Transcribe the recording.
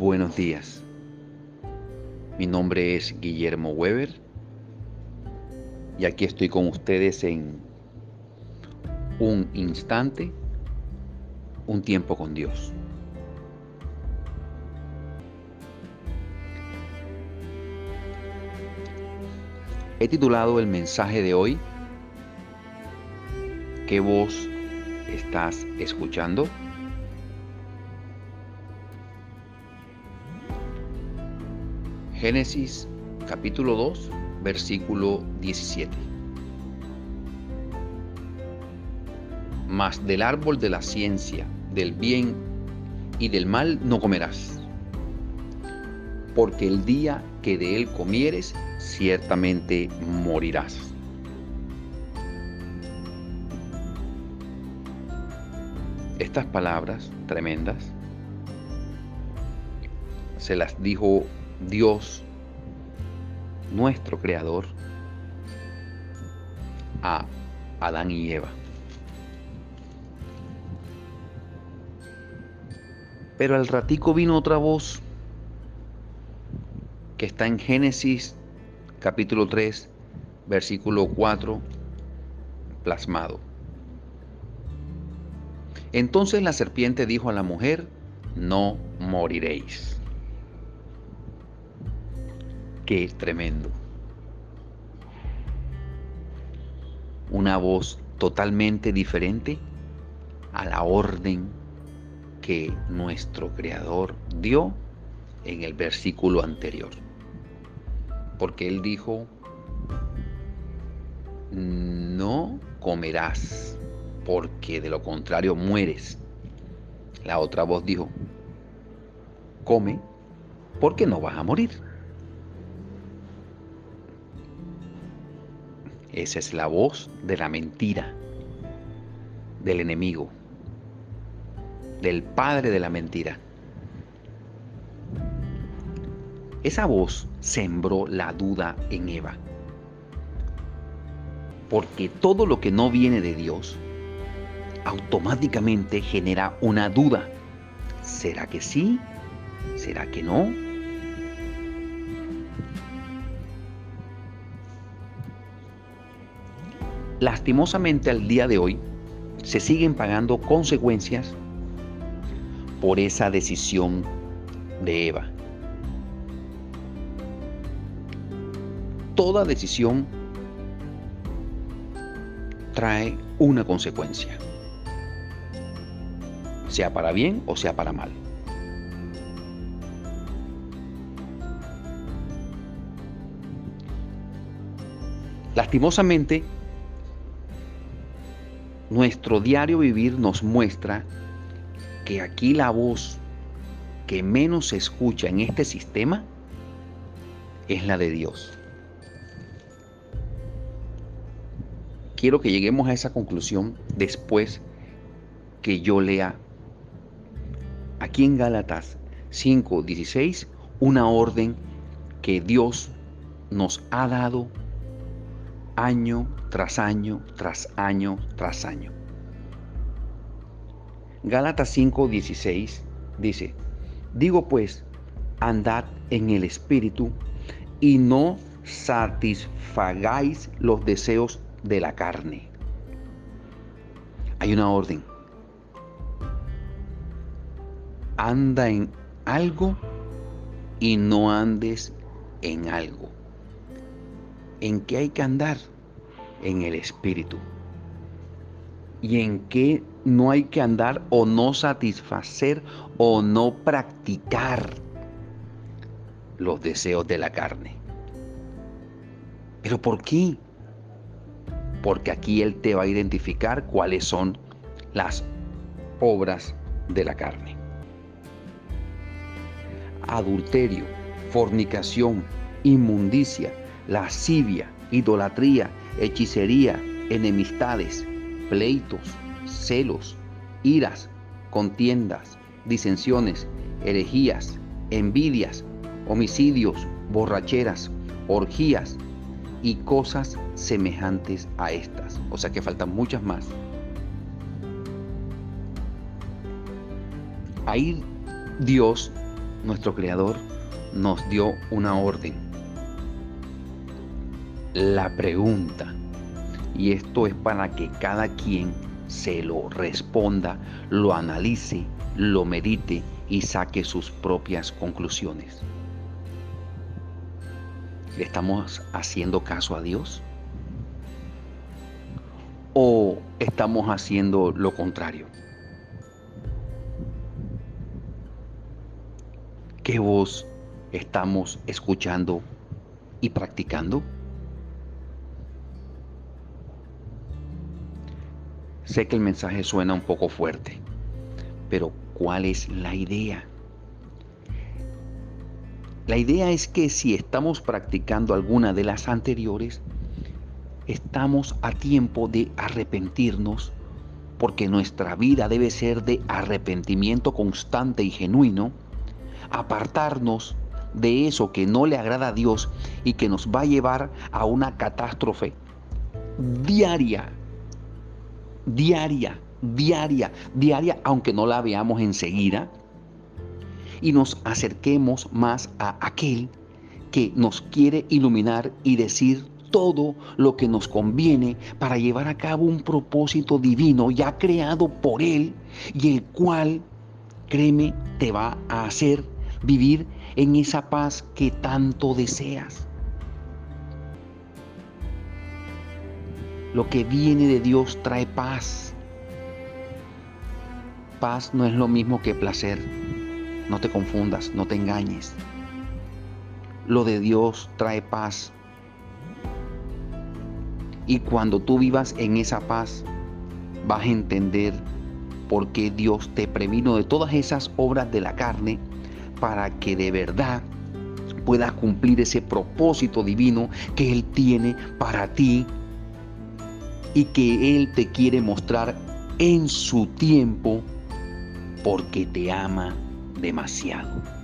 buenos días. Mi nombre es Guillermo Weber y aquí estoy con ustedes en un instante, un tiempo con Dios. He titulado el mensaje de hoy, ¿qué voz estás escuchando? Génesis capítulo 2, versículo 17. Mas del árbol de la ciencia, del bien y del mal no comerás, porque el día que de él comieres, ciertamente morirás. Estas palabras tremendas se las dijo Dios, nuestro Creador, a Adán y Eva. Pero al ratico vino otra voz que está en Génesis capítulo 3, versículo 4, plasmado. Entonces la serpiente dijo a la mujer, no moriréis. Qué tremendo. Una voz totalmente diferente a la orden que nuestro Creador dio en el versículo anterior. Porque Él dijo, no comerás, porque de lo contrario mueres. La otra voz dijo, come, porque no vas a morir. Esa es la voz de la mentira, del enemigo, del padre de la mentira. Esa voz sembró la duda en Eva. Porque todo lo que no viene de Dios automáticamente genera una duda. ¿Será que sí? ¿Será que no? Lastimosamente al día de hoy se siguen pagando consecuencias por esa decisión de Eva. Toda decisión trae una consecuencia, sea para bien o sea para mal. Lastimosamente, nuestro diario vivir nos muestra que aquí la voz que menos se escucha en este sistema es la de Dios. Quiero que lleguemos a esa conclusión después que yo lea aquí en Gálatas 5:16 una orden que Dios nos ha dado año tras año, tras año, tras año. Gálatas 5:16 dice, digo pues, andad en el Espíritu y no satisfagáis los deseos de la carne. Hay una orden. Anda en algo y no andes en algo. ¿En qué hay que andar? En el espíritu. ¿Y en qué no hay que andar o no satisfacer o no practicar los deseos de la carne? ¿Pero por qué? Porque aquí Él te va a identificar cuáles son las obras de la carne. Adulterio, fornicación, inmundicia, lascivia, idolatría, hechicería, enemistades, pleitos, celos, iras, contiendas, disensiones, herejías, envidias, homicidios, borracheras, orgías y cosas semejantes a estas. O sea que faltan muchas más. Ahí Dios nuestro Creador, nos dio una orden. La pregunta, y esto es para que cada quien se lo responda, lo analice, lo medite y saque sus propias conclusiones. ¿Le estamos haciendo caso a Dios? ¿O estamos haciendo lo contrario? ¿Qué voz estamos escuchando y practicando? Sé que el mensaje suena un poco fuerte, pero ¿cuál es la idea? La idea es que si estamos practicando alguna de las anteriores, estamos a tiempo de arrepentirnos, porque nuestra vida debe ser de arrepentimiento constante y genuino, apartarnos de eso que no le agrada a Dios y que nos va a llevar a una catástrofe diaria diaria, diaria, diaria, aunque no la veamos enseguida, y nos acerquemos más a aquel que nos quiere iluminar y decir todo lo que nos conviene para llevar a cabo un propósito divino ya creado por Él y el cual, créeme, te va a hacer vivir en esa paz que tanto deseas. Lo que viene de Dios trae paz. Paz no es lo mismo que placer. No te confundas, no te engañes. Lo de Dios trae paz. Y cuando tú vivas en esa paz, vas a entender por qué Dios te previno de todas esas obras de la carne para que de verdad puedas cumplir ese propósito divino que Él tiene para ti y que Él te quiere mostrar en su tiempo porque te ama demasiado.